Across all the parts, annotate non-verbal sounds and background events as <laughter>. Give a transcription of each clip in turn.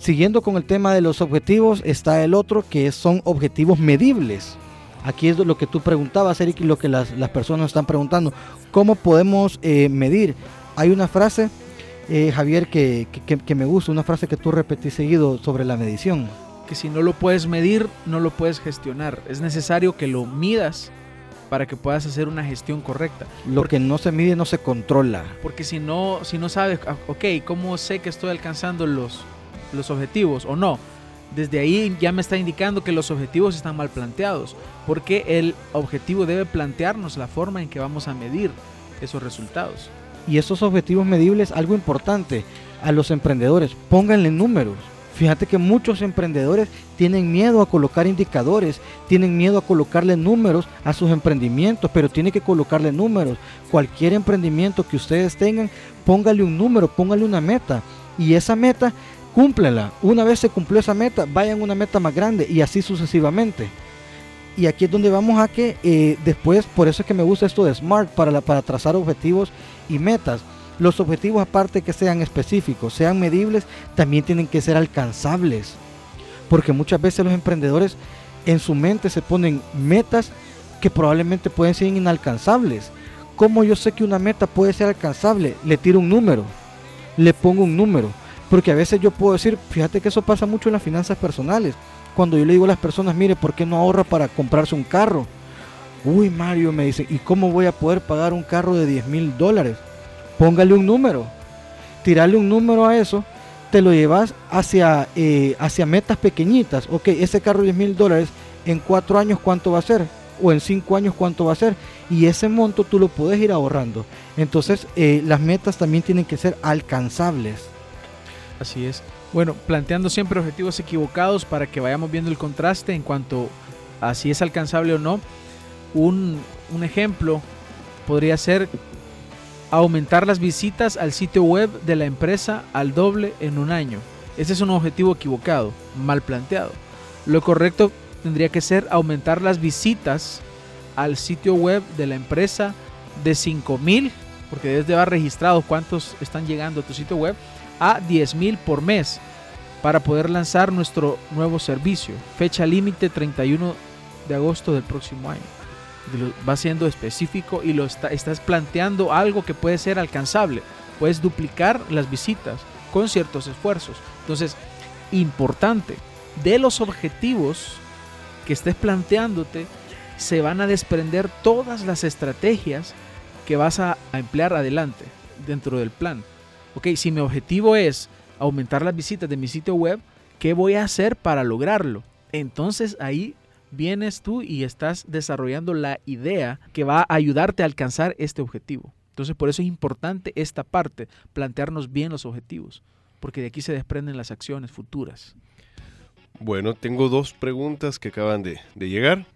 Siguiendo con el tema de los objetivos, está el otro que son objetivos medibles. Aquí es lo que tú preguntabas, Eric, y lo que las, personas están preguntando. ¿Cómo podemos eh, medir? Hay una frase, eh, Javier, que, que, me gusta, una frase que tú repetís seguido sobre la medición. Que si no lo puedes medir, no lo puedes gestionar. Es necesario que lo midas para que puedas hacer una gestión correcta. Lo que no se mide no se controla. Porque si no, si no sabes, ah, ok, ¿cómo sé que estoy alcanzando los, los objetivos o no. Desde ahí ya me está indicando que los objetivos están mal planteados, porque el objetivo debe plantearnos la forma en que vamos a medir esos resultados. Y esos objetivos medibles, algo importante a los emprendedores, pónganle números. Fíjate que muchos emprendedores tienen miedo a colocar indicadores, tienen miedo a colocarle números a sus emprendimientos, pero tiene que colocarle números. Cualquier emprendimiento que ustedes tengan, póngale un número, póngale una meta. Y esa meta cúmplela. Una vez se cumplió esa meta, vayan a una meta más grande y así sucesivamente. Y aquí es donde vamos a que eh, después, por eso es que me gusta esto de SMART para, para trazar objetivos y metas. Los objetivos aparte que sean específicos, sean medibles, también tienen que ser alcanzables. Porque muchas veces los emprendedores en su mente se ponen metas que probablemente pueden ser inalcanzables. ¿Cómo yo sé que una meta puede ser alcanzable? Le tiro un número, le pongo un número. Porque a veces yo puedo decir, fíjate que eso pasa mucho en las finanzas personales. Cuando yo le digo a las personas, mire, ¿por qué no ahorra para comprarse un carro? Uy, Mario, me dice, ¿y cómo voy a poder pagar un carro de 10 mil dólares? Póngale un número. Tirarle un número a eso, te lo llevas hacia, eh, hacia metas pequeñitas. Ok, ese carro de 10 mil dólares, en cuatro años, ¿cuánto va a ser? O en cinco años, ¿cuánto va a ser? Y ese monto tú lo puedes ir ahorrando. Entonces, eh, las metas también tienen que ser alcanzables. Así es. Bueno, planteando siempre objetivos equivocados para que vayamos viendo el contraste en cuanto a si es alcanzable o no. Un, ejemplo podría ser aumentar las visitas al sitio web de la empresa al doble en un año. Ese es un objetivo equivocado, mal planteado. Lo correcto tendría que ser aumentar las visitas al sitio web de la empresa de 5000, porque debes de haber registrado cuántos están llegando a tu sitio web, a 10 mil por mes para poder lanzar nuestro nuevo servicio. Fecha límite 31 de agosto del próximo año. Va siendo específico y lo estás planteando algo que puede ser alcanzable. Puedes duplicar las visitas con ciertos esfuerzos. Entonces, importante, de los objetivos que estés planteándote, se van a desprender todas las estrategias que vas a emplear adelante dentro del plan ok, si mi objetivo es aumentar las visitas de mi sitio web, ¿qué voy a hacer para lograrlo? Entonces ahí vienes tú y estás desarrollando la idea que va a ayudarte a alcanzar este objetivo. Entonces por eso es importante esta parte, plantearnos bien los objetivos, porque de aquí se desprenden las acciones futuras. Bueno, tengo dos preguntas que acaban de, llegar.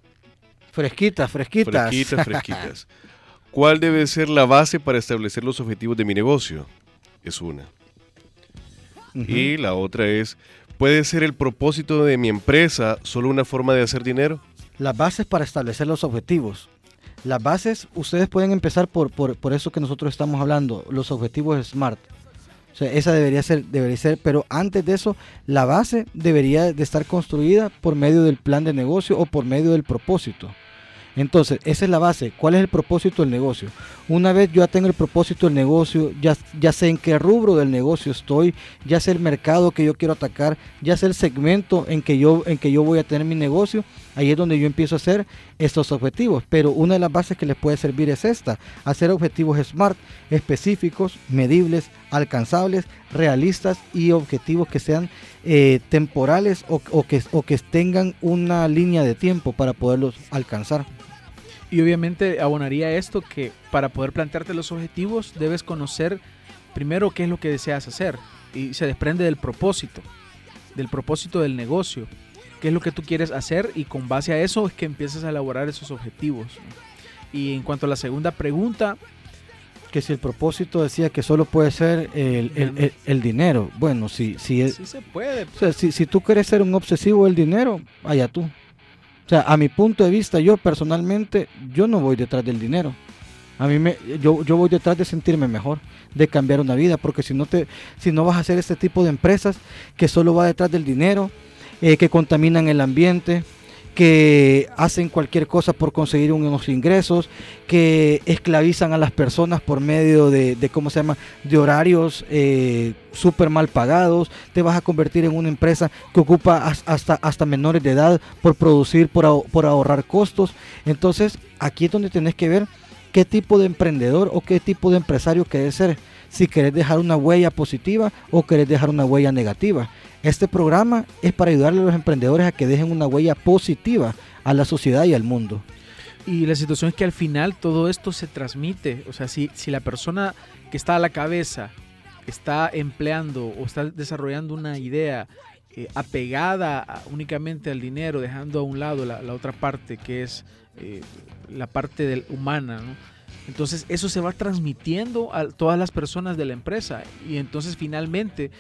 Fresquitas, fresquitas. Fresquitas, fresquitas. <laughs> ¿Cuál debe ser la base para establecer los objetivos de mi negocio? Es una. Y la otra es, ¿puede ser el propósito de mi empresa solo una forma de hacer dinero? Las bases para establecer los objetivos. Las bases, ustedes pueden empezar por, por, eso que nosotros estamos hablando, los objetivos SMART. O sea, esa debería ser, debería ser, pero antes de eso, la base debería de estar construida por medio del plan de negocio o por medio del propósito. Entonces, esa es la base. ¿Cuál es el propósito del negocio? Una vez yo ya tengo el propósito del negocio, ya, ya sé en qué rubro del negocio estoy, ya sé el mercado que yo quiero atacar, ya sé el segmento en que yo, en que yo voy a tener mi negocio, ahí es donde yo empiezo a hacer estos objetivos. Pero una de las bases que les puede servir es esta, hacer objetivos SMART, específicos, medibles, alcanzables, realistas y objetivos que sean eh, temporales o, que, o que tengan una línea de tiempo para poderlos alcanzar. Y obviamente abonaría esto que para poder plantearte los objetivos debes conocer primero qué es lo que deseas hacer. y se desprende del propósito, del propósito del negocio. ¿Qué es lo que tú quieres hacer? Y con base a eso es que empiezas a elaborar esos objetivos. Y en cuanto a la segunda pregunta, que si el propósito decía que solo puede ser el, dinero, bueno, si, si, sí se puede. O sea, si, si tú quieres ser un obsesivo del dinero, allá tú. O sea, a mi punto de vista, yo personalmente, yo no voy detrás del dinero. A mí me, yo, yo voy detrás de sentirme mejor, de cambiar una vida, porque si no te, si no vas a hacer este tipo de empresas que solo va detrás del dinero, eh, que contaminan el ambiente, que hacen cualquier cosa por conseguir unos ingresos, que esclavizan a las personas por medio de, ¿cómo se llama?, de horarios eh, súper mal pagados, te vas a convertir en una empresa que ocupa hasta, hasta menores de edad por producir, por, por ahorrar costos. Entonces, aquí es donde tenés que ver qué tipo de emprendedor o qué tipo de empresario querés ser. Si querés dejar una huella positiva o querés dejar una huella negativa. Este programa es para ayudarle a los emprendedores a que dejen una huella positiva a la sociedad y al mundo. Y la situación es que al final todo esto se transmite. O sea, si, si la persona que está a la cabeza está empleando o está desarrollando una idea eh, apegada únicamente al dinero, dejando a un lado la, otra parte que es eh, la parte del, humana, Entonces eso se va transmitiendo a todas las personas de la empresa y entonces finalmente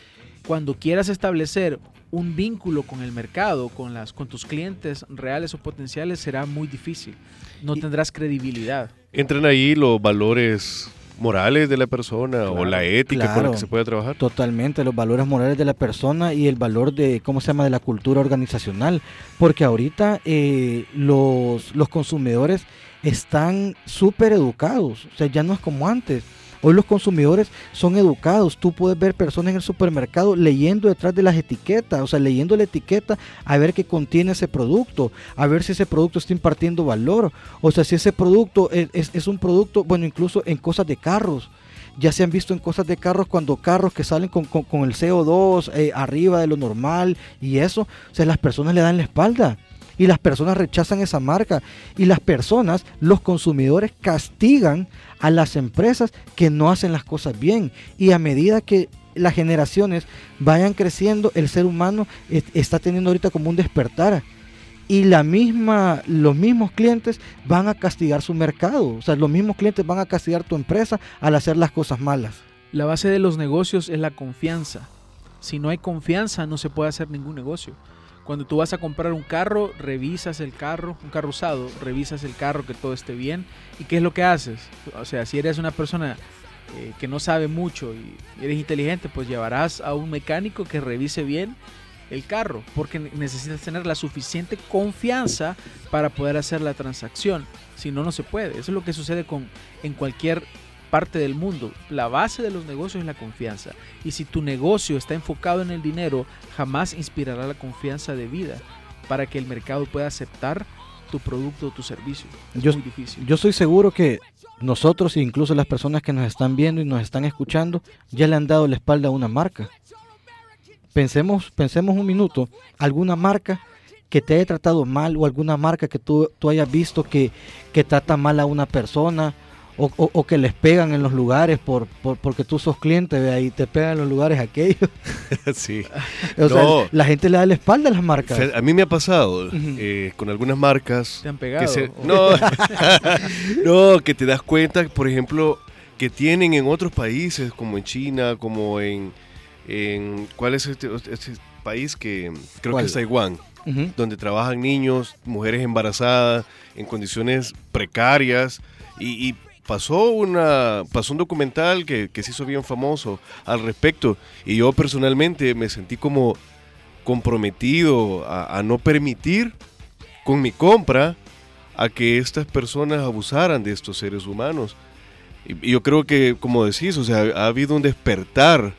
cuando quieras establecer un vínculo con el mercado, con, las, con tus clientes reales o potenciales, será muy difícil. No tendrás credibilidad. Entran ahí los valores morales de la persona o la ética con la que se puede trabajar. Totalmente, los valores morales de la persona y el valor de, ¿cómo se llama?, de la cultura organizacional. Porque ahorita eh, los, los consumidores están súper educados, o sea, ya no es como antes. Hoy los consumidores son educados. Tú puedes ver personas en el supermercado leyendo detrás de las etiquetas, o sea, leyendo la etiqueta a ver qué contiene ese producto, a ver si ese producto está impartiendo valor, o sea, si ese producto es, un producto, bueno, incluso en cosas de carros. Ya se han visto en cosas de carros cuando carros que salen con, el CO2 eh, arriba de lo normal y eso, o sea, las personas le dan la espalda y las personas rechazan esa marca y las personas, los consumidores castigan a las empresas que no hacen las cosas bien y a medida que las generaciones vayan creciendo, el ser humano está teniendo ahorita como un despertar y la misma, los mismos clientes van a castigar su mercado, o sea, los mismos clientes van a castigar tu empresa al hacer las cosas malas. La base de los negocios es la confianza. Si no hay confianza, no se puede hacer ningún negocio. Cuando tú vas a comprar un carro, revisas el carro, un carro usado, revisas el carro, que todo esté bien. ¿Y qué es lo que haces? O sea, si eres una persona eh, que no sabe mucho y eres inteligente, pues llevarás a un mecánico que revise bien el carro, porque necesitas tener la suficiente confianza para poder hacer la transacción. Si no, no se puede. Eso es lo que sucede con, en cualquier parte del mundo. La base de los negocios es la confianza. Y si tu negocio está enfocado en el dinero, jamás inspirará la confianza de vida para que el mercado pueda aceptar tu producto o tu servicio. Es yo, muy difícil. Yo estoy seguro que nosotros, incluso las personas que nos están viendo y nos están escuchando, ya le han dado la espalda a una marca. Pensemos, pensemos un minuto, alguna marca que te haya tratado mal o alguna marca que tú, tú hayas visto que, que trata mal a una persona o, que les pegan en los lugares por, porque tú sos cliente ve ahí te pegan en los lugares aquellos. <laughs> Sí. <laughs> O sea, la gente le da la espalda a las marcas. A mí me ha pasado eh, con algunas marcas te han pegado no. <laughs> No que te das cuenta por ejemplo que tienen en otros países como en China como en en cuál es este, este país que creo que es Taiwán donde trabajan niños mujeres embarazadas en condiciones precarias y, y pasó, una, pasó un documental que, se hizo bien famoso al respecto y yo personalmente me sentí como comprometido a, no permitir con mi compra a que estas personas abusaran de estos seres humanos. Y, yo creo que, como decís, o sea, ha habido un despertar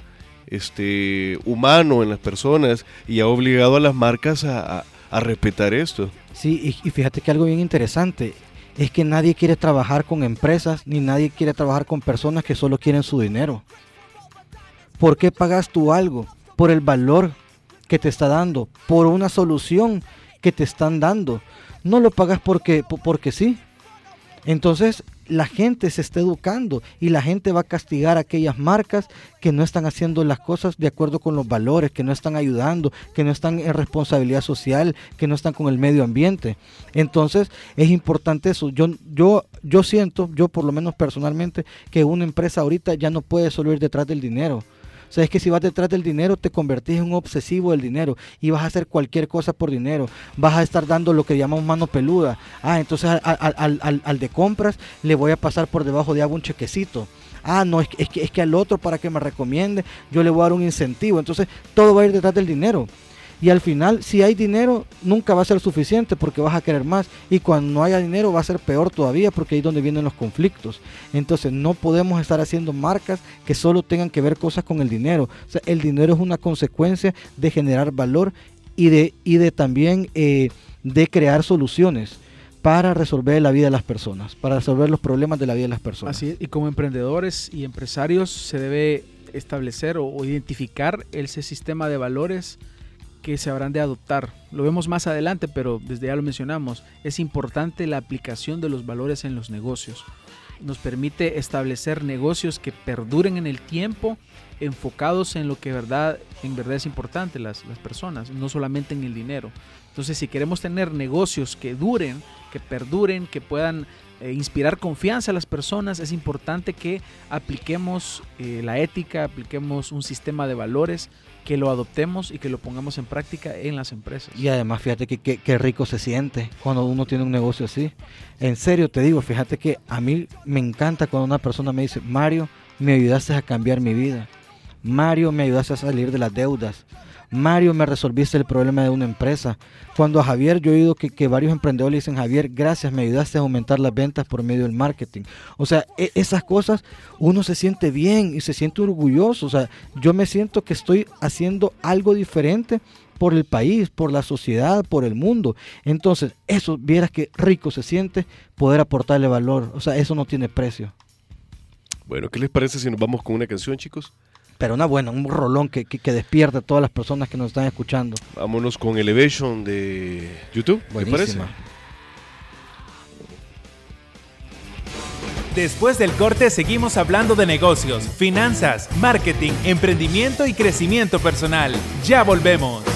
este, humano en las personas y ha obligado a las marcas a, a respetar esto. Sí, y, fíjate que algo bien interesante, es que nadie quiere trabajar con empresas ni nadie quiere trabajar con personas que solo quieren su dinero. ¿Por qué pagas tú algo? Por el valor que te está dando, por una solución que te están dando. No lo pagas porque, porque sí. Entonces, la gente se está educando y la gente va a castigar a aquellas marcas que no están haciendo las cosas de acuerdo con los valores, que no están ayudando, que no están en responsabilidad social, que no están con el medio ambiente. Entonces es importante eso. Yo, yo, yo siento, yo por lo menos personalmente, que una empresa ahorita ya no puede solo ir detrás del dinero sea, es que si vas detrás del dinero, te convertís en un obsesivo del dinero y vas a hacer cualquier cosa por dinero. Vas a estar dando lo que llamamos mano peluda. Ah, entonces al, de compras le voy a pasar por debajo de agua un chequecito ah, no, es que, es que al otro para que me recomiende, yo le voy a dar un incentivo. Entonces, todo va a ir detrás del dinero. Y al final, si hay dinero, nunca va a ser suficiente porque vas a querer más. Y cuando no haya dinero va a ser peor todavía porque ahí es donde vienen los conflictos. Entonces no podemos estar haciendo marcas que solo tengan que ver cosas con el dinero. O sea, el dinero es una consecuencia de generar valor y de, y de también eh, de crear soluciones para resolver la vida de las personas, para resolver los problemas de la vida de las personas. Así y como emprendedores y empresarios se debe establecer o identificar ese sistema de valores que se habrán de adoptar. Lo vemos más adelante, pero desde ya lo mencionamos. Es importante la aplicación de los valores en los negocios. Nos permite establecer negocios que perduren en el tiempo, enfocados en lo que verdad, en verdad es importante, las, las personas, no solamente en el dinero. Entonces, si queremos tener negocios que duren, que perduren, que puedan eh, inspirar confianza a las personas, es importante que apliquemos eh, la ética, apliquemos un sistema de valores que lo adoptemos y que lo pongamos en práctica en las empresas. Y además, fíjate que qué rico se siente cuando uno tiene un negocio así. En serio te digo, fíjate que a mí me encanta cuando una persona me dice, Mario, me ayudaste a cambiar mi vida. Mario, me ayudaste a salir de las deudas. Mario, me resolviste el problema de una empresa. Cuando a Javier, yo he oído que, varios emprendedores le dicen, Javier, gracias, me ayudaste a aumentar las ventas por medio del marketing. O sea, e, esas cosas uno se siente bien y se siente orgulloso. O sea, yo me siento que estoy haciendo algo diferente por el país, por la sociedad, por el mundo. Entonces, eso, vieras que rico se siente poder aportarle valor. O sea, eso no tiene precio. Bueno, ¿qué les parece si nos vamos con una canción, chicos? Pero una buena, un rolón que, que, despierta a todas las personas que nos están escuchando. Vámonos con Elevation de YouTube, ¿me parece? Después del corte seguimos hablando de negocios, finanzas, marketing, emprendimiento y crecimiento personal. Ya volvemos.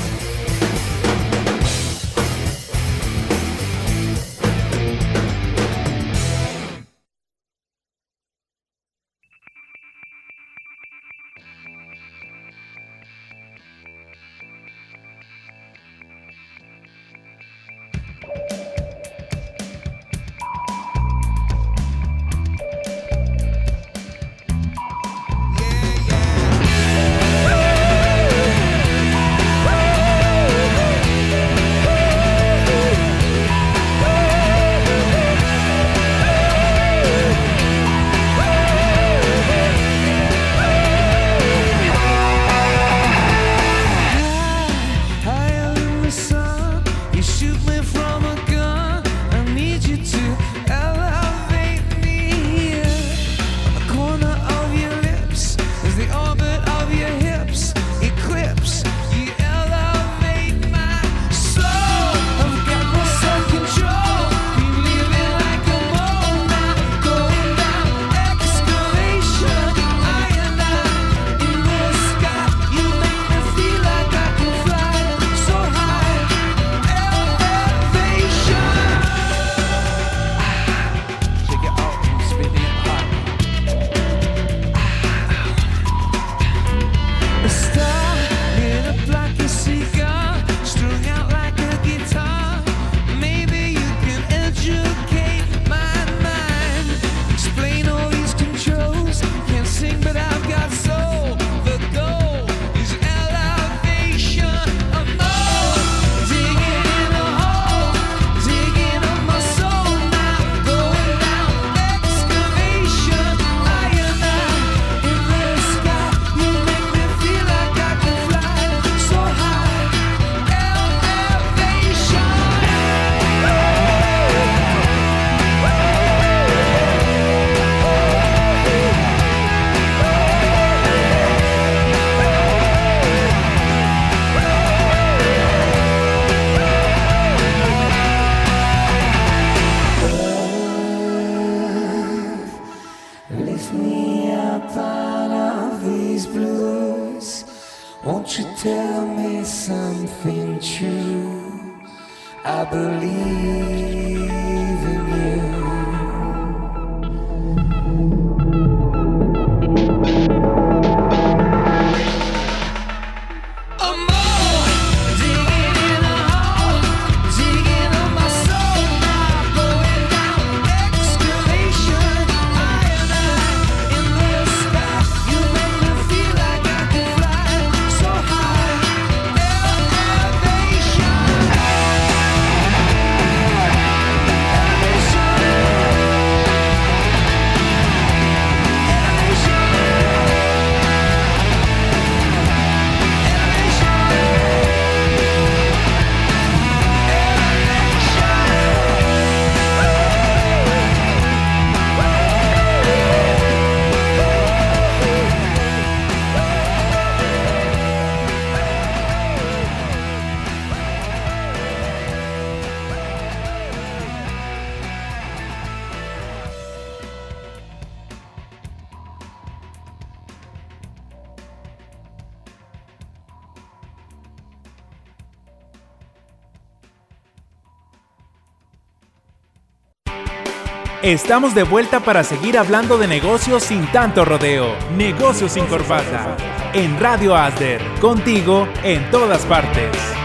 Estamos de vuelta para seguir hablando de negocios sin tanto rodeo. Negocios sin corbata. En Radio Asder. Contigo en todas partes.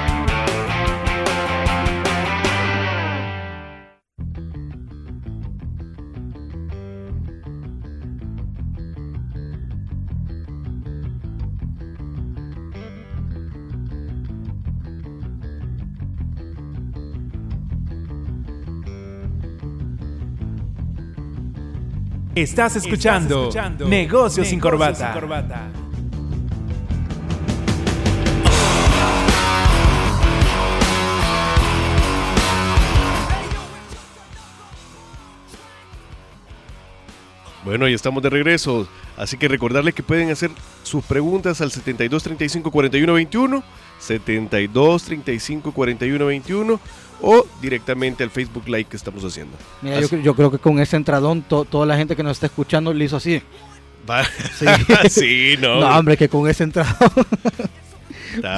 Estás escuchando, Negocios, sin, corbata. Bueno, ya estamos de regreso, así que recordarles que pueden hacer sus preguntas al 72 35 41 21, 72 35 41 21 o directamente al Facebook Live que estamos haciendo. Mira, yo, creo que con ese entradón toda la gente que nos está escuchando le hizo así. <laughs> Sí. no. No, hombre, que con ese entradón.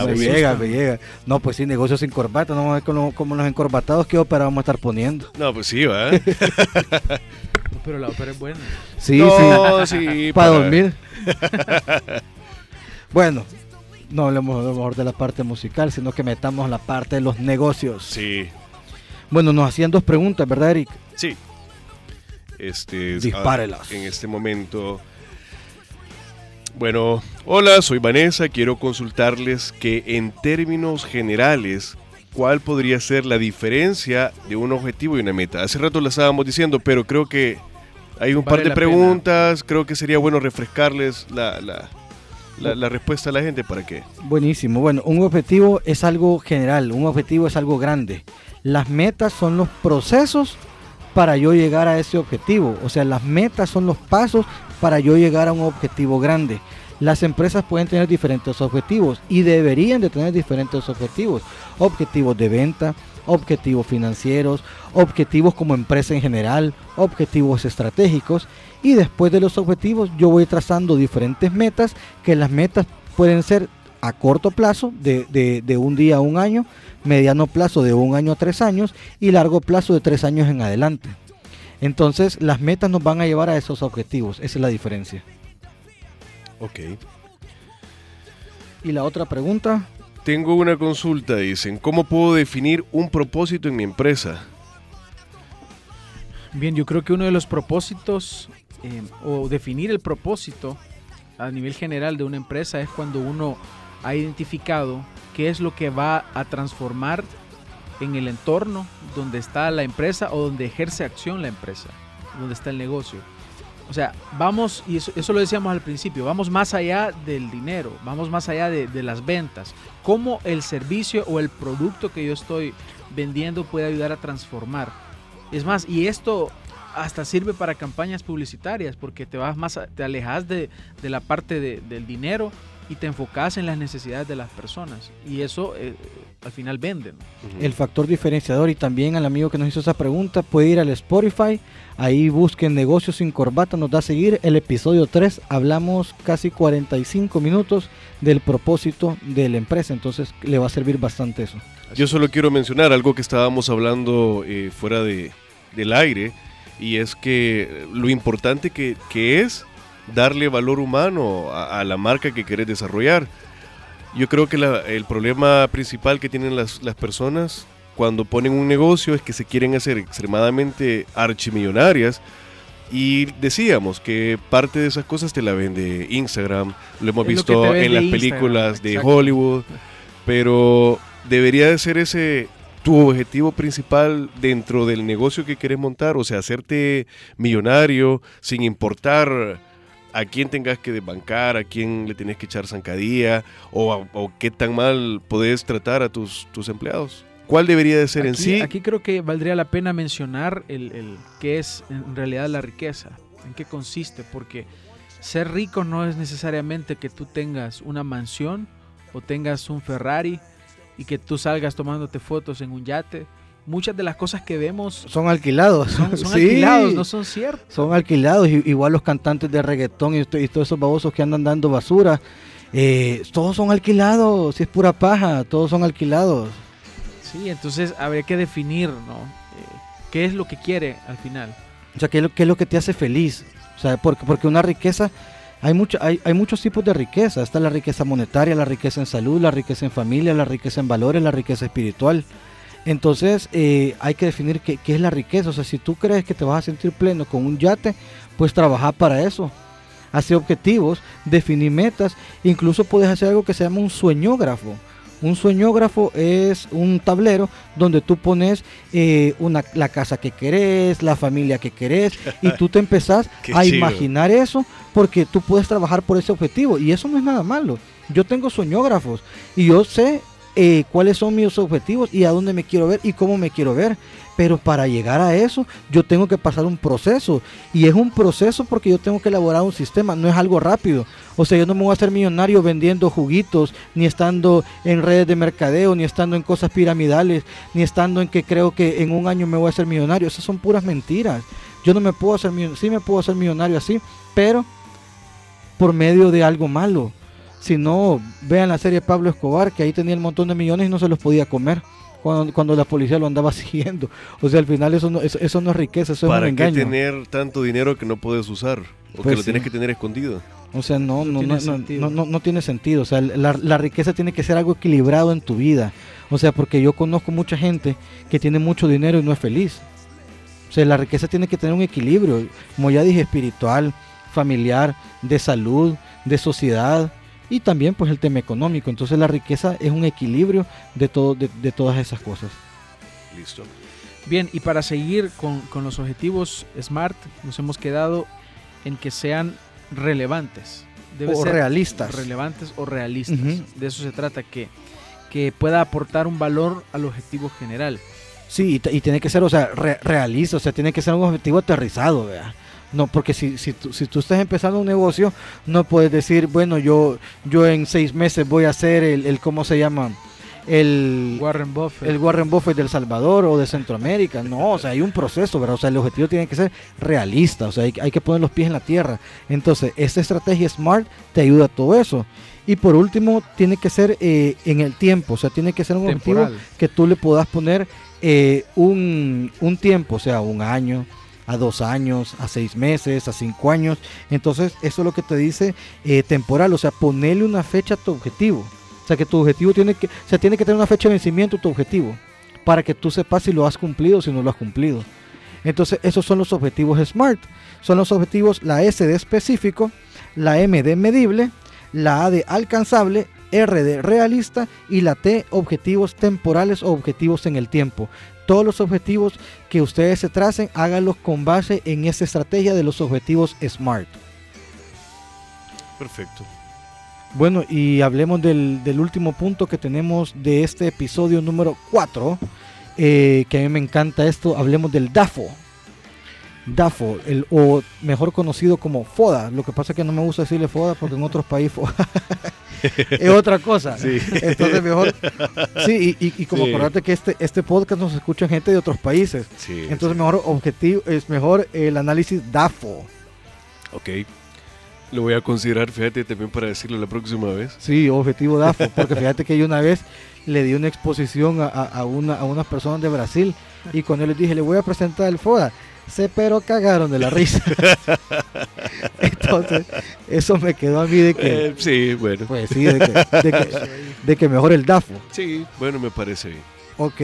me llega, me llega. No, pues sí, negocios sin corbata. No vamos a ver como, como los encorbatados que ópera vamos a estar poniendo. No, pues sí, va. <laughs> Pero la ópera es buena. Sí, sí. <laughs> para dormir. bueno, no hablemos a lo mejor de la parte musical, sino que metamos la parte de los negocios. Sí. Bueno, nos hacían dos preguntas, ¿verdad, Eric? Sí. Este, Dispárelas. en este momento. Bueno, hola, soy Vanessa. Quiero consultarles que en términos generales, ¿cuál podría ser la diferencia de un objetivo y una meta? Hace rato la estábamos diciendo, pero creo que hay un par de preguntas. Creo que sería bueno refrescarles la, la, respuesta a la gente para qué. Buenísimo. Bueno, un objetivo es algo general, un objetivo es algo grande. Las metas son los procesos para yo llegar a ese objetivo. O sea, las metas son los pasos para yo llegar a un objetivo grande. Las empresas pueden tener diferentes objetivos y deberían de tener diferentes objetivos. Objetivos de venta, objetivos financieros, objetivos como empresa en general, objetivos estratégicos y después de los objetivos yo voy trazando diferentes metas que las metas pueden ser a corto plazo de, de, un día a un año, mediano plazo de un año a tres años y largo plazo de tres años en adelante. Entonces las metas nos van a llevar a esos objetivos, esa es la diferencia. Ok. ¿Y la otra pregunta? Tengo una consulta, dicen, ¿cómo puedo definir un propósito en mi empresa? Bien, yo creo que uno de los propósitos eh, o definir el propósito a nivel general de una empresa es cuando uno ha identificado qué es lo que va a transformar en el entorno donde está la empresa o donde ejerce acción la empresa, donde está el negocio. O sea, vamos, y eso, lo decíamos al principio, vamos más allá del dinero, vamos más allá de, las ventas. Cómo el servicio o el producto que yo estoy vendiendo puede ayudar a transformar. Es más, y esto hasta sirve para campañas publicitarias, porque te vas más, te alejas de, la parte de, del dinero y te enfocas en las necesidades de las personas. Y eso, eh, al final venden. Ujú. el factor diferenciador y también al amigo que nos hizo esa pregunta puede ir al Spotify, ahí busquen negocios sin corbata, nos da a seguir el episodio 3, hablamos casi 45 minutos del propósito de la empresa, entonces le va a servir bastante eso. Yo solo quiero mencionar algo que estábamos hablando eh, fuera de, del aire, y es que lo importante que, que es darle valor humano a, a la marca que querés desarrollar. Yo creo que la- el problema principal que tienen las, las personas cuando ponen un negocio es que se quieren hacer extremadamente archimillonarias. Y decíamos que parte de esas cosas te la vende Instagram, lo hemos Es visto en las Instagram, películas de exacto. Hollywood, pero debería de ser ese tu objetivo principal dentro del negocio que quieres montar, o sea, hacerte millonario sin importar a quién tengas que desbancar, a quién le tienes que echar zancadilla o, a- o qué tan mal podés tratar a tus, tus empleados. ¿Cuál debería de ser en sí? aquí creo que valdría la pena mencionar el, el qué es en realidad la riqueza, en qué consiste, porque ser rico no es necesariamente que tú tengas una mansión o tengas un Ferrari y que tú salgas tomándote fotos en un yate. Muchas de las cosas que vemos Son alquilados. son, son <laughs> Sí, alquilados, no son ciertos. Son alquilados, igual los cantantes de reggaetón y, to- y todos esos babosos que andan dando basura. eh, todos son alquilados, si es pura paja, todos son alquilados. Sí, entonces habría que definir, ¿no? Eh, ¿Qué es lo que quiere al final? O sea, ¿qué es lo, qué es lo que te hace feliz? O sea, porque, porque una riqueza, hay, mucho, hay, hay muchos tipos de riqueza. Está la riqueza monetaria, la riqueza en salud, la riqueza en familia, la riqueza en valores, la riqueza espiritual. Entonces, eh, hay que definir qué, qué es la riqueza. O sea, si tú crees que te vas a sentir pleno con un yate, pues trabajar para eso. Hacer objetivos, definir metas. Incluso puedes hacer algo que se llama un sueñógrafo. Un sueñógrafo es un tablero donde tú pones eh, una, la casa que querés, la familia que querés, y tú te empezás <laughs> a chido. imaginar eso porque tú puedes trabajar por ese objetivo. Y eso no es nada malo. Yo tengo sueñógrafos y yo sé eh, cuáles son mis objetivos y a dónde me quiero ver y cómo me quiero ver. Pero para llegar a eso, yo tengo que pasar un proceso. Y es un proceso porque yo tengo que elaborar un sistema, no es algo rápido. O sea, yo no me voy a hacer millonario vendiendo juguitos, ni estando en redes de mercadeo, ni estando en cosas piramidales, ni estando en que creo que en un año me voy a hacer millonario. Esas son puras mentiras. Yo no me puedo hacer millonario, sí me puedo hacer millonario así, pero por medio de algo malo. Si no, vean la serie Pablo Escobar, que ahí tenía el montón de millones y no se los podía comer cuando, cuando la policía lo andaba <laughs> siguiendo. O sea, al final eso no, eso, eso no es riqueza, eso es ¿Para un qué engaño. tener tanto dinero que no puedes usar? O que Pues lo sí. tienes que tener escondido. O sea, no, No no, tiene no, no, sentido. no, no- no tiene sentido. O sea, la, la riqueza tiene que ser algo equilibrado en tu vida. O sea, porque yo conozco mucha gente que tiene mucho dinero y no es feliz. O sea, la riqueza tiene que tener un equilibrio, como ya dije, espiritual, familiar, de salud, de sociedad y también pues el tema económico. Entonces la riqueza es un equilibrio de, todo, de, de todas esas cosas. Listo. Bien, y para seguir con, con los objetivos SMART, nos hemos quedado en que sean relevantes. Debe o ser realistas. relevantes o realistas. Ujú. De eso se trata, que, que pueda aportar un valor al objetivo general. Sí, y, y tiene que ser, o sea, re- realista, o sea, tiene que ser un objetivo aterrizado, ¿verdad? No, porque si, si, tú, si tú estás empezando un negocio, no puedes decir, bueno, yo, yo en seis meses voy a hacer el, el ¿cómo se llama? El, Warren Buffett. el Warren Buffett del Salvador o de Centroamérica. No, o sea, hay un proceso, ¿verdad? O sea, el objetivo tiene que ser realista, o sea, hay, hay que poner los pies en la tierra. Entonces, esta estrategia SMART te ayuda a todo eso. Y por último, tiene que ser eh, en el tiempo, o sea, tiene que ser un objetivo que tú le puedas poner eh, un, un tiempo, o sea, un año, a dos años, a seis meses, a cinco años. Entonces, eso es lo que te dice eh, temporal, o sea, ponerle una fecha a tu objetivo. O sea, que tu objetivo tiene que, o sea, tiene que tener una fecha de vencimiento tu objetivo, para que tú sepas si lo has cumplido o si no lo has cumplido. Entonces, esos son los objetivos SMART. Son los objetivos, la S de específico, la M de medible, la A de alcanzable, R de realista y la T objetivos temporales o objetivos en el tiempo. Todos los objetivos que ustedes se tracen, háganlos con base en esta estrategia de los objetivos SMART. Perfecto. Bueno, y hablemos del, del último punto que tenemos de este episodio número 4, eh, que a mí me encanta esto, hablemos del DAFO. DAFO, el, o mejor conocido como FODA. Lo que pasa es que no me gusta decirle FODA porque en otros países <laughs> es otra cosa. Sí. Entonces mejor... Sí, y, y- y como Sí. acordate que este, este podcast nos escucha gente de otros países. Sí, Entonces mejor objetivo, es mejor el análisis DAFO. Ok. Lo voy a considerar, fíjate, también para decirlo la próxima vez. Sí, objetivo DAFO, porque fíjate que yo una vez le di una exposición a, a- a una, a unas personas de Brasil y cuando yo les dije, le voy a presentar el FODA, se pero cagaron de la risa. <laughs> Entonces, eso me quedó a mí de que, Eh, sí, bueno. pues sí, de que, de que, de que mejor el DAFO. Sí, bueno, me parece bien. Ok.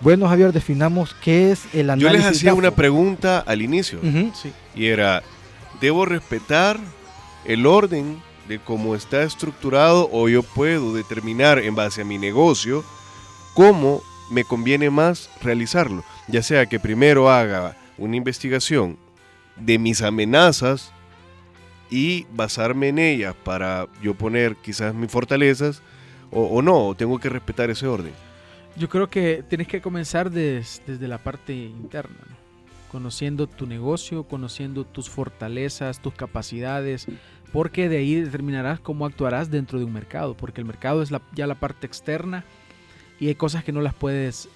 Bueno, Javier, definamos qué es el Yo análisis les hacía DAFO. una pregunta al inicio. Sí. y era, ¿debo respetar el orden de cómo está estructurado o yo puedo determinar en base a mi negocio cómo me conviene más realizarlo? Ya sea que primero haga una investigación de mis amenazas y basarme en ellas para yo poner quizás mis fortalezas o, no, tengo que respetar ese orden. Yo creo que tienes que comenzar des- desde la parte interna, ¿no? conociendo tu negocio, conociendo tus fortalezas, tus capacidades, porque de ahí determinarás cómo actuarás dentro de un mercado, porque el mercado es ya la parte externa y hay cosas que no las puedes eh,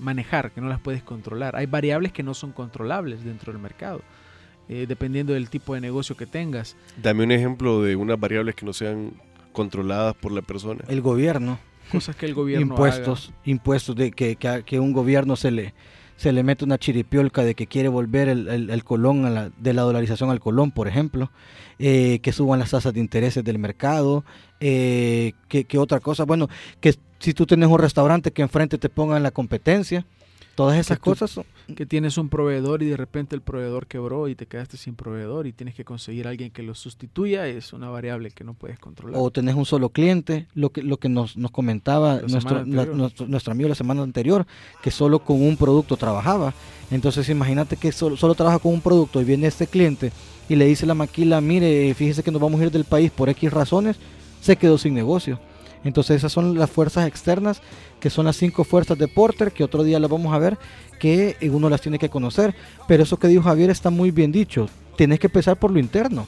manejar, que no las puedes controlar. Hay variables que no son controlables dentro del mercado, eh, dependiendo del tipo de negocio que tengas. Dame un ejemplo de unas variables que no sean controladas por la persona. El gobierno. Cosas que el gobierno impuestos, impuestos de que, que, a- que un gobierno se le se le mete una chiripiolca de que quiere volver el, el- el colón a la- de la dolarización al colón, por ejemplo, eh, que suban las tasas de intereses del mercado, eh, que, que otra cosa, bueno, que si tú tienes un restaurante que enfrente te pongan la competencia, todas esas tú- cosas son- que tienes un proveedor y de repente el proveedor quebró y te quedaste sin proveedor y tienes que conseguir a alguien que lo sustituya es una variable que no puedes controlar. o tenés un solo cliente, lo que, lo que nos, nos comentaba nuestro, la- nuestro, nuestro amigo la semana anterior, que solo con un producto trabajaba. Entonces imagínate que solo, solo trabaja con un producto y viene este cliente y le dice la maquila, mire, fíjese que nos vamos a ir del país por X razones, se quedó sin negocio. Entonces esas son las fuerzas externas, que son las cinco fuerzas de Porter, que otro día las vamos a ver, que eh, uno las tiene que conocer. Pero eso que dijo Javier está muy bien dicho, tienes que empezar por lo interno.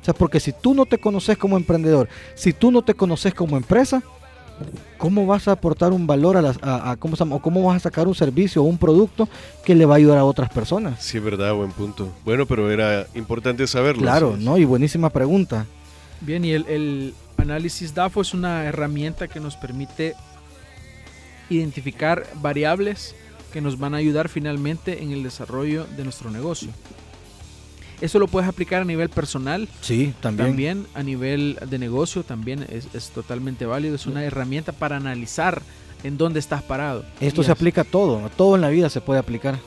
O sea, porque si tú no te conoces como emprendedor, si tú no te conoces como empresa, ¿cómo vas a aportar un valor a las, a, a- ¿cómo, se llama? o cómo vas a sacar un servicio o un producto que le va a ayudar a otras personas? Sí, es verdad, buen punto. Bueno, pero era importante saberlo. Claro. ¿no? Y buenísima pregunta. Bien, y el, el análisis DAFO es una herramienta que nos permite identificar variables que nos van a ayudar finalmente en el desarrollo de nuestro negocio. Eso lo puedes aplicar a nivel personal, Sí, también. también a nivel de negocio, también es, es totalmente válido. Es una herramienta para analizar en dónde estás parado. Esto se aplica a todo, a todo en la vida se puede aplicar.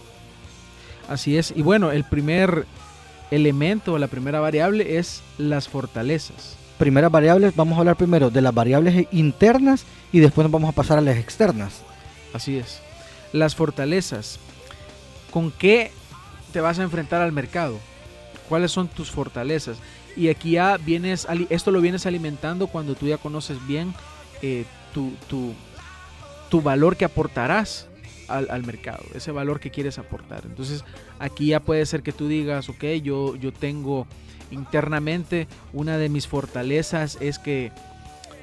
Así es. Y bueno, el primer elemento, la primera variable es las fortalezas. Primeras variables, vamos a hablar primero de las variables internas y después nos vamos a pasar a las externas. Así es. Las fortalezas. ¿Con qué te vas a enfrentar al mercado? ¿Cuáles son tus fortalezas? Y aquí ya vienes, esto lo vienes alimentando cuando tú ya conoces bien eh, tu, tu- tu valor que aportarás al, mercado, ese valor que quieres aportar. Entonces aquí ya puede ser que tú digas, ok, yo, yo tengo internamente una de mis fortalezas es que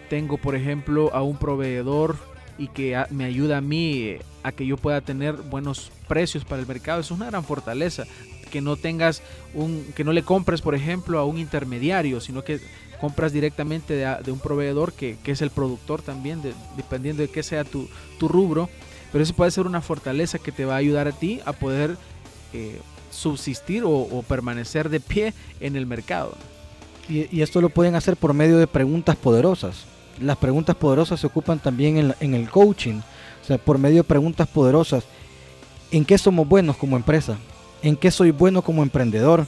tengo, por ejemplo, a un proveedor y que me ayuda a mí eh, a que yo pueda tener buenos precios para el mercado. Es una gran fortaleza. Que no tengas un, que no le compres, por ejemplo, a un intermediario, sino que compras directamente de, un proveedor que, que es el productor también, de- dependiendo de qué sea tu, tu rubro. Pero eso puede ser una fortaleza que te va a ayudar a ti a poder eh, subsistir o, permanecer de pie en el mercado. Y, esto lo pueden hacer por medio de preguntas poderosas. Las preguntas poderosas se ocupan también en, en el coaching. O sea, por medio de preguntas poderosas. ¿En qué somos buenos como empresa? ¿En qué soy bueno como emprendedor?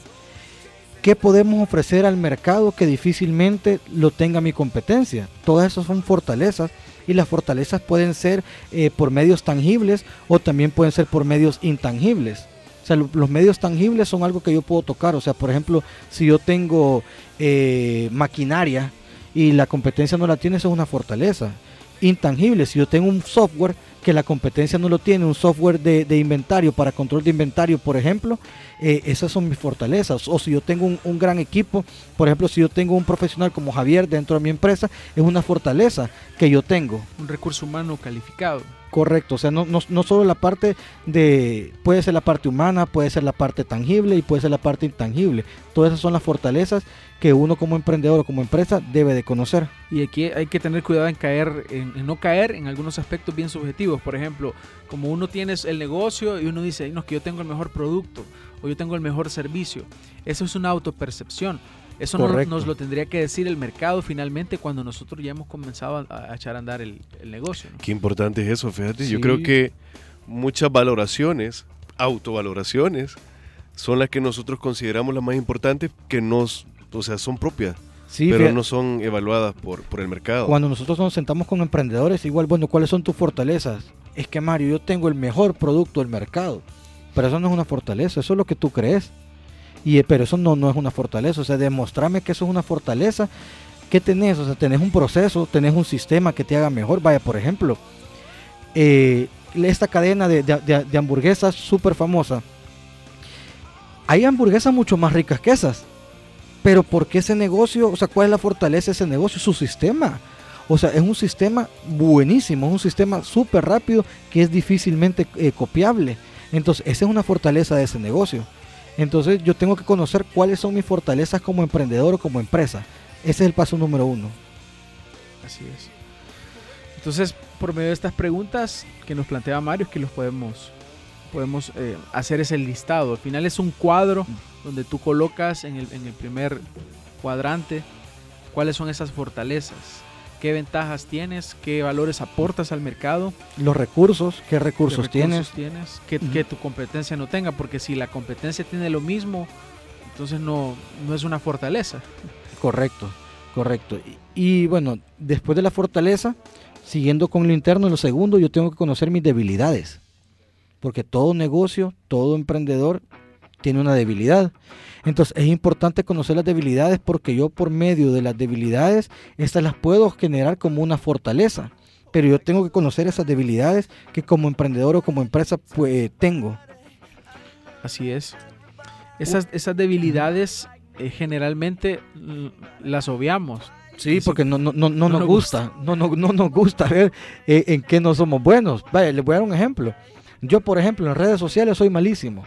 ¿Qué podemos ofrecer al mercado que difícilmente lo tenga mi competencia? Todas esas son fortalezas y las fortalezas pueden ser eh, por medios tangibles o también pueden ser por medios intangibles. O sea, lo- los medios tangibles son algo que yo puedo tocar. O sea, por ejemplo, si yo tengo eh, maquinaria y la competencia no la tiene, eso es una fortaleza. Intangible, si yo tengo un software que la competencia no lo tiene, un software de, inventario para control de inventario, por ejemplo, eh, esas son mis fortalezas. O si yo tengo un gran equipo, por ejemplo, si yo tengo un profesional como Javier dentro de mi empresa, es una fortaleza que yo tengo. Un recurso humano calificado. Correcto, o sea, no, no, no solo la parte de, puede ser la parte humana, puede ser la parte tangible y puede ser la parte intangible. Todas esas son las fortalezas que uno como emprendedor o como empresa debe de conocer. Y aquí hay que tener cuidado en caer, en, no caer en algunos aspectos bien subjetivos. Por ejemplo, como uno tiene el negocio y uno dice, no, que yo tengo el mejor producto o yo tengo el mejor servicio. Eso es una autopercepción. Eso no- Correcto. nos lo tendría que decir el mercado finalmente cuando nosotros ya hemos comenzado a, a echar a andar el, el negocio. ¿no? Qué importante es eso, fíjate. Yo Sí. creo que muchas valoraciones, autovaloraciones, son las que nosotros consideramos las más importantes que nos, o sea, son propias, Sí, pero fíjate, no son evaluadas por, por el mercado. cuando nosotros nos sentamos con emprendedores, igual, bueno, ¿cuáles son tus fortalezas? Es que Mario, yo tengo el mejor producto del mercado, pero eso no es una fortaleza, eso es lo que tú crees. Eh, pero eso no, no es una fortaleza, o sea, demostrarme que eso es una fortaleza. ¿Qué tenés? O sea, tenés un proceso, tenés un sistema que te haga mejor. Vaya, por ejemplo, eh, esta cadena de, de- de- de hamburguesas súper famosa. Hay hamburguesas mucho más ricas que esas. Pero ¿por qué ese negocio? O sea, ¿cuál es la fortaleza de ese negocio? Su sistema. O sea, es un sistema buenísimo, es un sistema súper rápido que es difícilmente eh, copiable. Entonces, esa es una fortaleza de ese negocio. Entonces, yo tengo que conocer cuáles son mis fortalezas como emprendedor o como empresa. Ese es el paso número uno. Así es. Entonces, por medio de estas preguntas que nos plantea Mario, es que los podemos, podemos eh, hacer ese listado. Al final es un cuadro donde tú colocas en el, en el primer cuadrante cuáles son esas fortalezas, qué ventajas tienes, qué valores aportas al mercado, Los recursos, qué qué recursos, tienes. tienes que tu competencia no tenga, porque si la competencia tiene lo mismo, entonces no, no es una fortaleza. Correcto, correcto. Y, y, bueno, después de la fortaleza, siguiendo con lo interno, lo segundo, yo tengo que conocer mis debilidades. Porque todo negocio, todo emprendedor tiene una debilidad. Entonces es importante conocer las debilidades porque yo por medio de las debilidades, estas las puedo generar como una fortaleza. Pero yo tengo que conocer esas debilidades que como emprendedor o como empresa pues tengo. Así es. Esas, esas debilidades eh, generalmente mm, las obviamos. Sí, porque no, no, no, no no nos nos gusta, no, no, no nos gusta ver eh, en qué no somos buenos. Vaya, les voy a dar un ejemplo. Yo, por ejemplo, en redes sociales soy malísimo.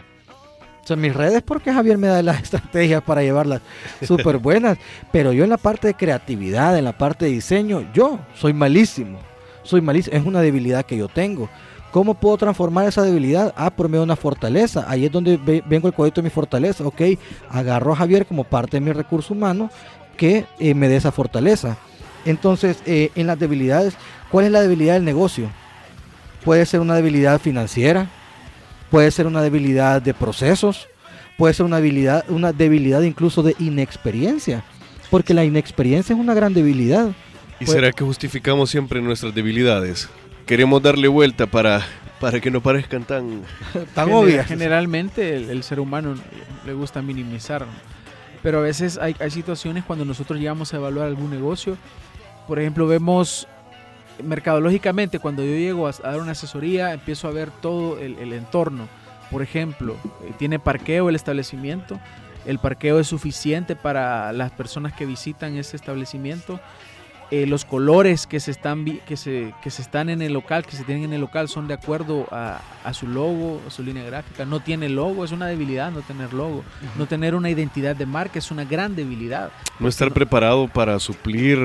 O mis redes porque Javier me da las <laughs> estrategias para llevarlas súper buenas. Pero yo en la parte de creatividad, en la parte de diseño, yo soy malísimo. Soy malísimo. Es una debilidad que yo tengo. ¿Cómo puedo transformar esa debilidad? Ah, por medio de una fortaleza. Ahí es donde ve- vengo el cuadrito de mi fortaleza. Ok, agarro a Javier como parte de mi recurso humano que eh, me dé esa fortaleza. Entonces, eh, en las debilidades, ¿cuál es la debilidad del negocio? Puede ser una debilidad financiera, puede ser una debilidad de procesos, puede ser una debilidad, una debilidad incluso de inexperiencia, porque la inexperiencia es una gran debilidad. ¿Y Pues- será que justificamos siempre nuestras debilidades? Queremos darle vuelta para, para que no parezcan tan... <laughs> Tan Gener- obvias. Generalmente el, el ser humano le gusta minimizar, pero a veces hay, hay situaciones cuando nosotros llegamos a evaluar algún negocio. Por ejemplo, vemos mercadológicamente, cuando yo llego a, a dar una asesoría, empiezo a ver todo el, el entorno. Por ejemplo, eh, tiene parqueo el establecimiento, el parqueo es suficiente para las personas que visitan ese establecimiento. Eh, los colores que se están que se, que se están en el local, que se tienen en el local, son de acuerdo a, a su logo, a su línea gráfica. No tiene logo, es una debilidad no tener logo. No tener una identidad de marca es una gran debilidad. No estar preparado para suplir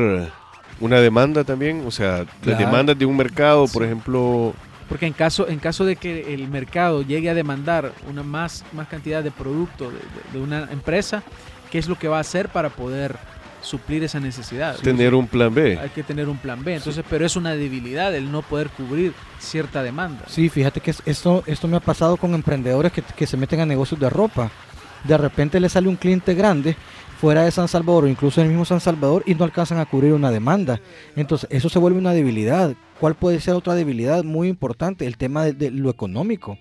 una demanda también, o sea, las Claro. demandas de un mercado, por ejemplo, Porque en caso, en caso de que el mercado llegue a demandar una más, más cantidad de producto de, de- de una empresa, ¿qué es lo que va a hacer para poder suplir esa necesidad? tener un plan B. Hay que tener un plan B. Entonces, pero es una debilidad el no poder cubrir cierta demanda. Sí, fíjate que es- esto, esto me ha pasado con emprendedores que, que se meten a negocios de ropa. De repente le sale un cliente grande fuera de San Salvador o incluso en el mismo San Salvador y no alcanzan a cubrir una demanda. Entonces eso se vuelve una debilidad. ¿Cuál puede ser otra debilidad muy importante? El tema de, de lo económico.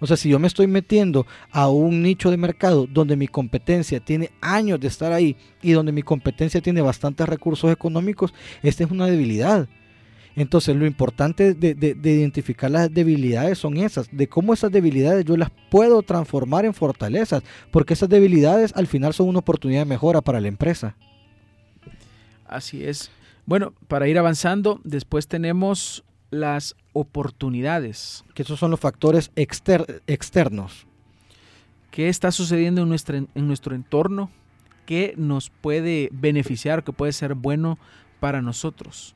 O sea, si yo me estoy metiendo a un nicho de mercado donde mi competencia tiene años de estar ahí y donde mi competencia tiene bastantes recursos económicos, esta es una debilidad. Entonces, lo importante de, de- de identificar las debilidades son esas, de cómo esas debilidades yo las puedo transformar en fortalezas, porque esas debilidades al final son una oportunidad de mejora para la empresa. Así es. Bueno, para ir avanzando, después tenemos las oportunidades. Que esos son los factores exter- externos. ¿Qué está sucediendo en, nuestra, en nuestro entorno? ¿Qué nos puede beneficiar, que puede ser bueno para nosotros?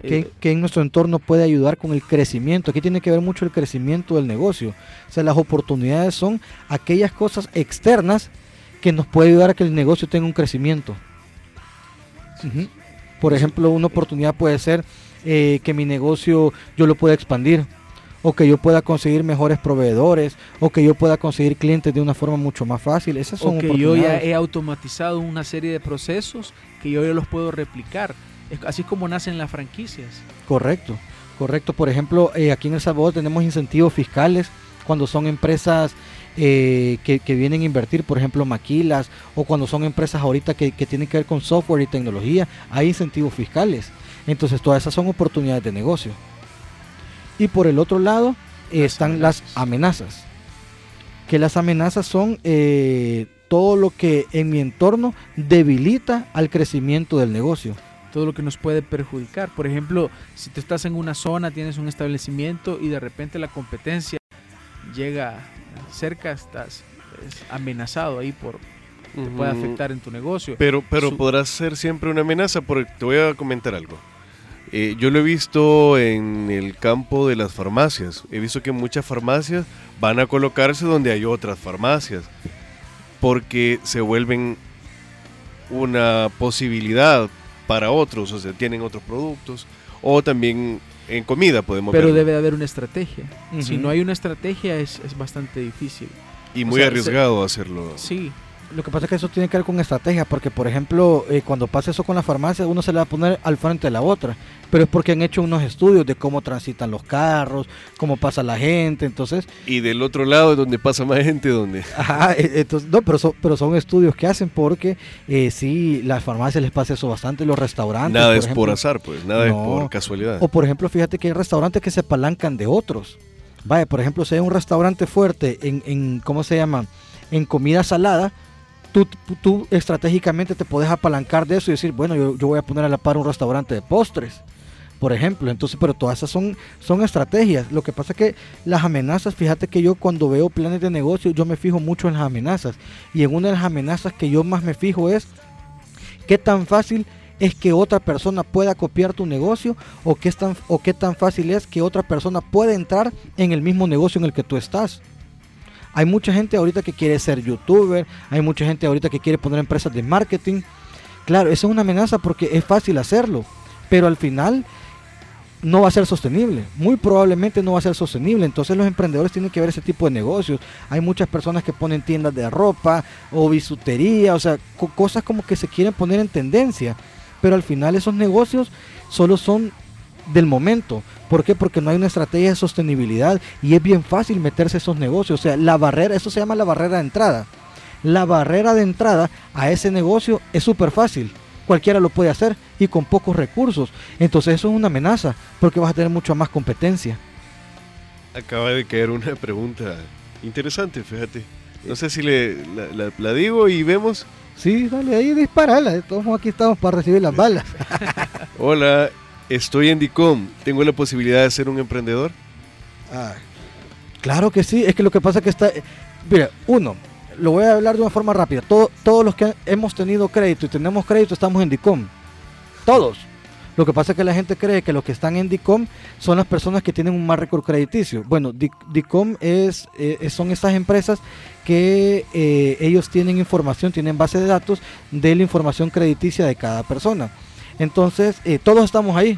Que, Eh, que en nuestro entorno puede ayudar con el crecimiento. Aquí tiene que ver mucho el crecimiento del negocio. O sea, las oportunidades son aquellas cosas externas que nos puede ayudar a que el negocio tenga un crecimiento. Por ejemplo, una oportunidad puede ser eh, que mi negocio yo lo pueda expandir, o que yo pueda conseguir mejores proveedores, o que yo pueda conseguir clientes de una forma mucho más fácil. Esas son o que yo ya he automatizado una serie de procesos que yo ya los puedo replicar. Es así como nacen las franquicias. Correcto, correcto. Por ejemplo, eh, aquí en El Salvador tenemos incentivos fiscales cuando son empresas eh, que, que vienen a invertir, por ejemplo, maquilas, o cuando son empresas ahorita que, que tienen que ver con software y tecnología, hay incentivos fiscales. Entonces, todas esas son oportunidades de negocio. Y por el otro lado eh, Las están las amenazas. Que las amenazas son eh, todo lo que en mi entorno debilita al crecimiento del negocio. Todo lo que nos puede perjudicar. Por ejemplo, si tú estás en una zona, tienes un establecimiento y de repente la competencia llega cerca, estás pues, amenazado ahí por te puede afectar en tu negocio. Pero, pero Su- podrá ser siempre una amenaza, porque te voy a comentar algo. Eh, yo lo he visto en el campo de las farmacias. He visto que muchas farmacias van a colocarse donde hay otras farmacias, porque se vuelven una posibilidad para otros, o sea, tienen otros productos, o también en comida podemos Pero verlo. debe de haber una estrategia. Si no hay una estrategia es, es bastante difícil. y o muy sea, arriesgado hacerlo. Sí, Lo que pasa es que eso tiene que ver con estrategia, porque por ejemplo, eh, cuando pasa eso con la farmacia, uno se le va a poner al frente de la otra, pero es porque han hecho unos estudios de cómo transitan los carros, cómo pasa la gente, entonces, Y del otro lado es donde pasa más gente, donde... <laughs> ajá, eh, entonces no, pero son, pero son estudios que hacen porque eh, sí, las farmacias les pasa eso bastante, los restaurantes. Nada es ejemplo. por azar, pues, nada es por casualidad. O por ejemplo, fíjate que hay restaurantes que se apalancan de otros. Vaya, por ejemplo, si hay un restaurante fuerte en, en ¿cómo se llama? En comida salada, tú, tú, estratégicamente te puedes apalancar de eso y decir, bueno, yo, yo voy a poner a la par un restaurante de postres, por ejemplo. Entonces, pero todas esas son, son estrategias. Lo que pasa es que las amenazas, fíjate que yo cuando veo planes de negocio, yo me fijo mucho en las amenazas. Y en una de las amenazas que yo más me fijo es qué tan fácil es que otra persona pueda copiar tu negocio o qué, es tan, o qué tan fácil es que otra persona pueda entrar en el mismo negocio en el que tú estás. Hay mucha gente ahorita que quiere ser youtuber, hay mucha gente ahorita que quiere poner empresas de marketing. Claro, eso es una amenaza porque es fácil hacerlo, pero al final no va a ser sostenible. Muy probablemente no va a ser sostenible. Entonces los emprendedores tienen que ver ese tipo de negocios. Hay muchas personas que ponen tiendas de ropa o bisutería, o sea, co- cosas como que se quieren poner en tendencia. Pero al final esos negocios solo son del momento. ¿Por qué? Porque no hay una estrategia de sostenibilidad y es bien fácil meterse a esos negocios. O sea, la barrera, eso se llama la barrera de entrada. La barrera de entrada a ese negocio es súper fácil. Cualquiera lo puede hacer y con pocos recursos. Entonces eso es una amenaza porque vas a tener mucha más competencia. Acaba de caer una pregunta interesante, fíjate. No sé si le, la, la- la digo y vemos. Sí, dale, ahí disparala. Todos aquí estamos para recibir las balas. Hola, estoy en DICOM. ¿Tengo la posibilidad de ser un emprendedor? Claro que sí, es que lo que pasa es que está... Mira, uno, lo voy a hablar de una forma rápida. Todo, todos los que hemos tenido crédito y tenemos crédito estamos en DICOM. Todos. Lo que pasa es que la gente cree que los que están en DICOM son las personas que tienen un más récord crediticio. Bueno, Di- DICOM es, eh, son estas empresas que eh, ellos tienen información, tienen base de datos de la información crediticia de cada persona. Entonces, eh, todos estamos ahí.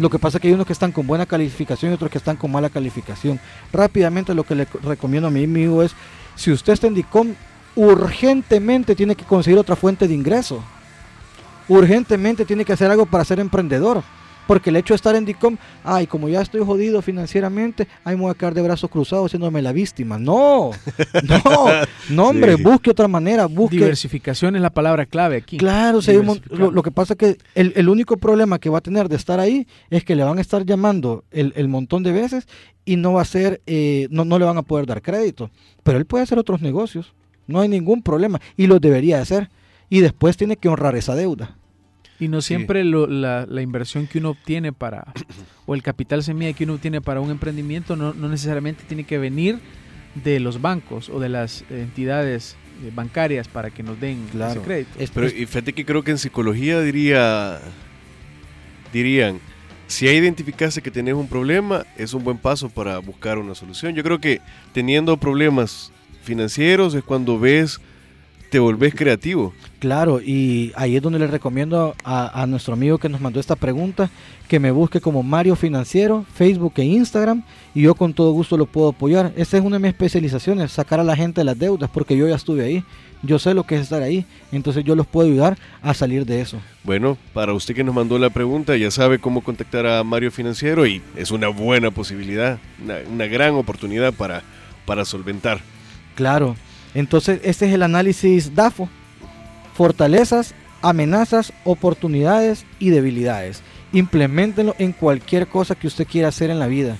Lo que pasa es que hay unos que están con buena calificación y otros que están con mala calificación. Rápidamente lo que le co- recomiendo a mi amigo es, si usted está en DICOM, urgentemente tiene que conseguir otra fuente de ingreso. Urgentemente tiene que hacer algo para ser emprendedor. Porque el hecho de estar en DICOM, ay, como ya estoy jodido financieramente, ay, me voy a quedar de brazos cruzados haciéndome la víctima. No, <laughs> no, no, hombre, Sí. busque otra manera, busque. Diversificación es la palabra clave aquí. Claro, si hay un mon- Diversificar. lo, lo que pasa es que el, el único problema que va a tener de estar ahí es que le van a estar llamando el, el montón de veces y no va a ser, eh, no, no le van a poder dar crédito. Pero él puede hacer otros negocios, no hay ningún problema y los debería hacer. Y después tiene que honrar esa deuda. Y no Sí. siempre lo- la, la inversión que uno obtiene para, o el capital semilla que uno obtiene para un emprendimiento no, no necesariamente tiene que venir de los bancos o de las entidades eh, bancarias para que nos den Claro. ese crédito. Es- Pero y fíjate que creo que en psicología diría, dirían, si ya identificaste que tenés un problema, es un buen paso para buscar una solución. Yo creo que teniendo problemas financieros es cuando ves, te volvés creativo. Claro, y ahí es donde le recomiendo a, a nuestro amigo que nos mandó esta pregunta que me busque como Mario Financiero, Facebook e Instagram y yo con todo gusto lo puedo apoyar. Esa es una de mis especializaciones, sacar a la gente de las deudas porque yo ya estuve ahí, yo sé lo que es estar ahí, entonces yo los puedo ayudar a salir de eso. Bueno, para usted que nos mandó la pregunta, ya sabe cómo contactar a Mario Financiero y es una buena posibilidad, una, una gran oportunidad para, para solventar. Claro, entonces este es el análisis DAFO, fortalezas, amenazas, oportunidades y debilidades. Implementenlo en cualquier cosa que usted quiera hacer en la vida.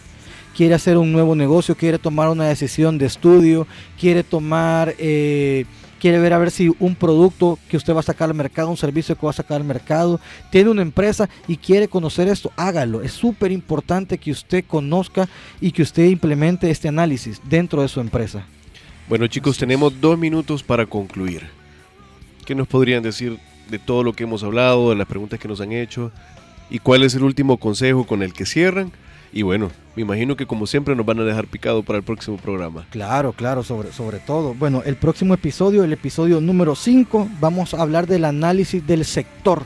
Quiere hacer un nuevo negocio, quiere tomar una decisión de estudio, quiere tomar, eh, quiere ver a ver si un producto que usted va a sacar al mercado, un servicio que va a sacar al mercado, tiene una empresa y quiere conocer esto, hágalo. Es súper importante que usted conozca y que usted implemente este análisis dentro de su empresa. Bueno chicos, tenemos dos minutos para concluir. ¿Qué nos podrían decir de todo lo que hemos hablado, de las preguntas que nos han hecho? ¿Y cuál es el último consejo con el que cierran? Y bueno, me imagino que como siempre nos van a dejar picado para el próximo programa. Claro, claro, sobre, sobre todo. Bueno, el próximo episodio, el episodio número 5, vamos a hablar del análisis del sector.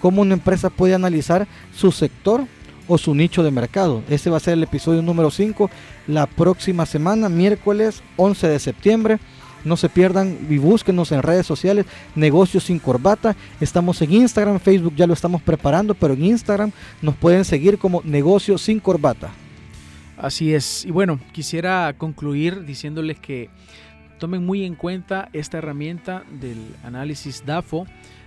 Cómo una empresa puede analizar su sector o su nicho de mercado. Ese va a ser el episodio número 5 la próxima semana, miércoles 11 de septiembre. No se pierdan y búsquenos en redes sociales, Negocios sin Corbata. Estamos en Instagram, Facebook ya lo estamos preparando, pero en Instagram nos pueden seguir como Negocios sin Corbata. Así es. Y bueno, quisiera concluir diciéndoles que tomen muy en cuenta esta herramienta del análisis DAFO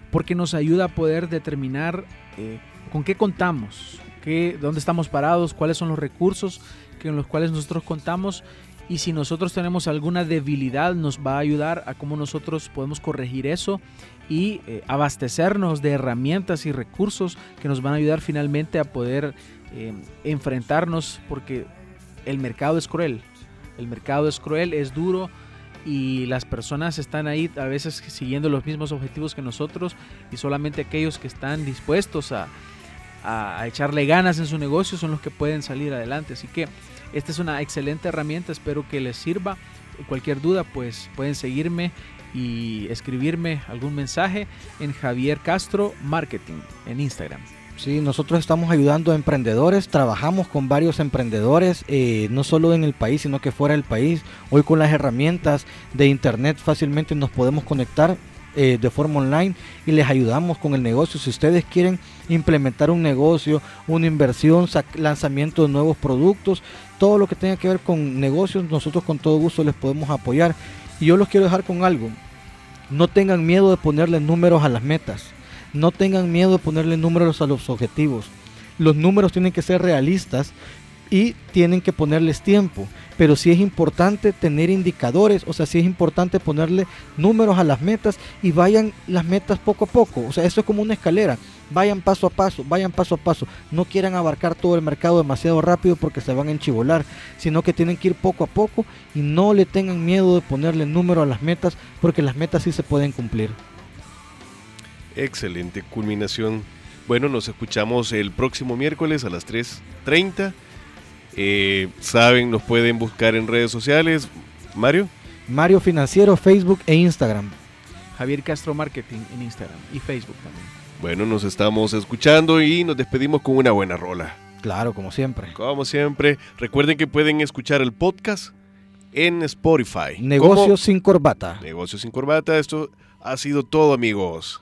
porque nos ayuda a poder determinar eh, con qué contamos, dónde estamos parados, cuáles son los recursos con los cuales nosotros contamos y si nosotros tenemos alguna debilidad nos va a ayudar a cómo nosotros podemos corregir eso y eh, abastecernos de herramientas y recursos que nos van a ayudar finalmente a poder eh, enfrentarnos porque el mercado es cruel. El mercado es cruel, es duro y las personas están ahí a veces siguiendo los mismos objetivos que nosotros y solamente aquellos que están dispuestos a, a- echarle ganas en su negocio son los que pueden salir adelante. Así que esta es una excelente herramienta, espero que les sirva. Cualquier duda pues pueden seguirme y escribirme algún mensaje en Javier Castro Marketing en Instagram. Sí, nosotros estamos ayudando a emprendedores, trabajamos con varios emprendedores, eh, no solo en el país, sino que fuera del país. Hoy con las herramientas de internet fácilmente nos podemos conectar eh, de forma online y les ayudamos con el negocio. Si ustedes quieren implementar un negocio, una inversión, lanzamiento de nuevos productos, todo lo que tenga que ver con negocios, nosotros con todo gusto les podemos apoyar. Y yo los quiero dejar con algo. No tengan miedo de ponerle números a las metas. No tengan miedo de ponerle números a los objetivos. Los números tienen que ser realistas y tienen que ponerles tiempo. Pero sí es importante tener indicadores, o sea, sí es importante ponerle números a las metas y vayan las metas poco a poco. O sea, eso es como una escalera. Vayan paso a paso, vayan paso a paso. No quieran abarcar todo el mercado demasiado rápido porque se van a enchivolar, sino que tienen que ir poco a poco y no le tengan miedo de ponerle número a las metas porque las metas sí se pueden cumplir. Excelente culminación. Bueno, nos escuchamos el próximo miércoles a las 3.30. Eh, Saben, nos pueden buscar en redes sociales. Mario, Mario Financiero, Facebook e Instagram. Javier Castro Marketing en Instagram y Facebook también. bueno, nos estamos escuchando y nos despedimos con una buena rola. Claro, como siempre. Como siempre, recuerden que pueden escuchar el podcast en Spotify. Negocios sin corbata. Negocios sin corbata. Esto ha sido todo, amigos.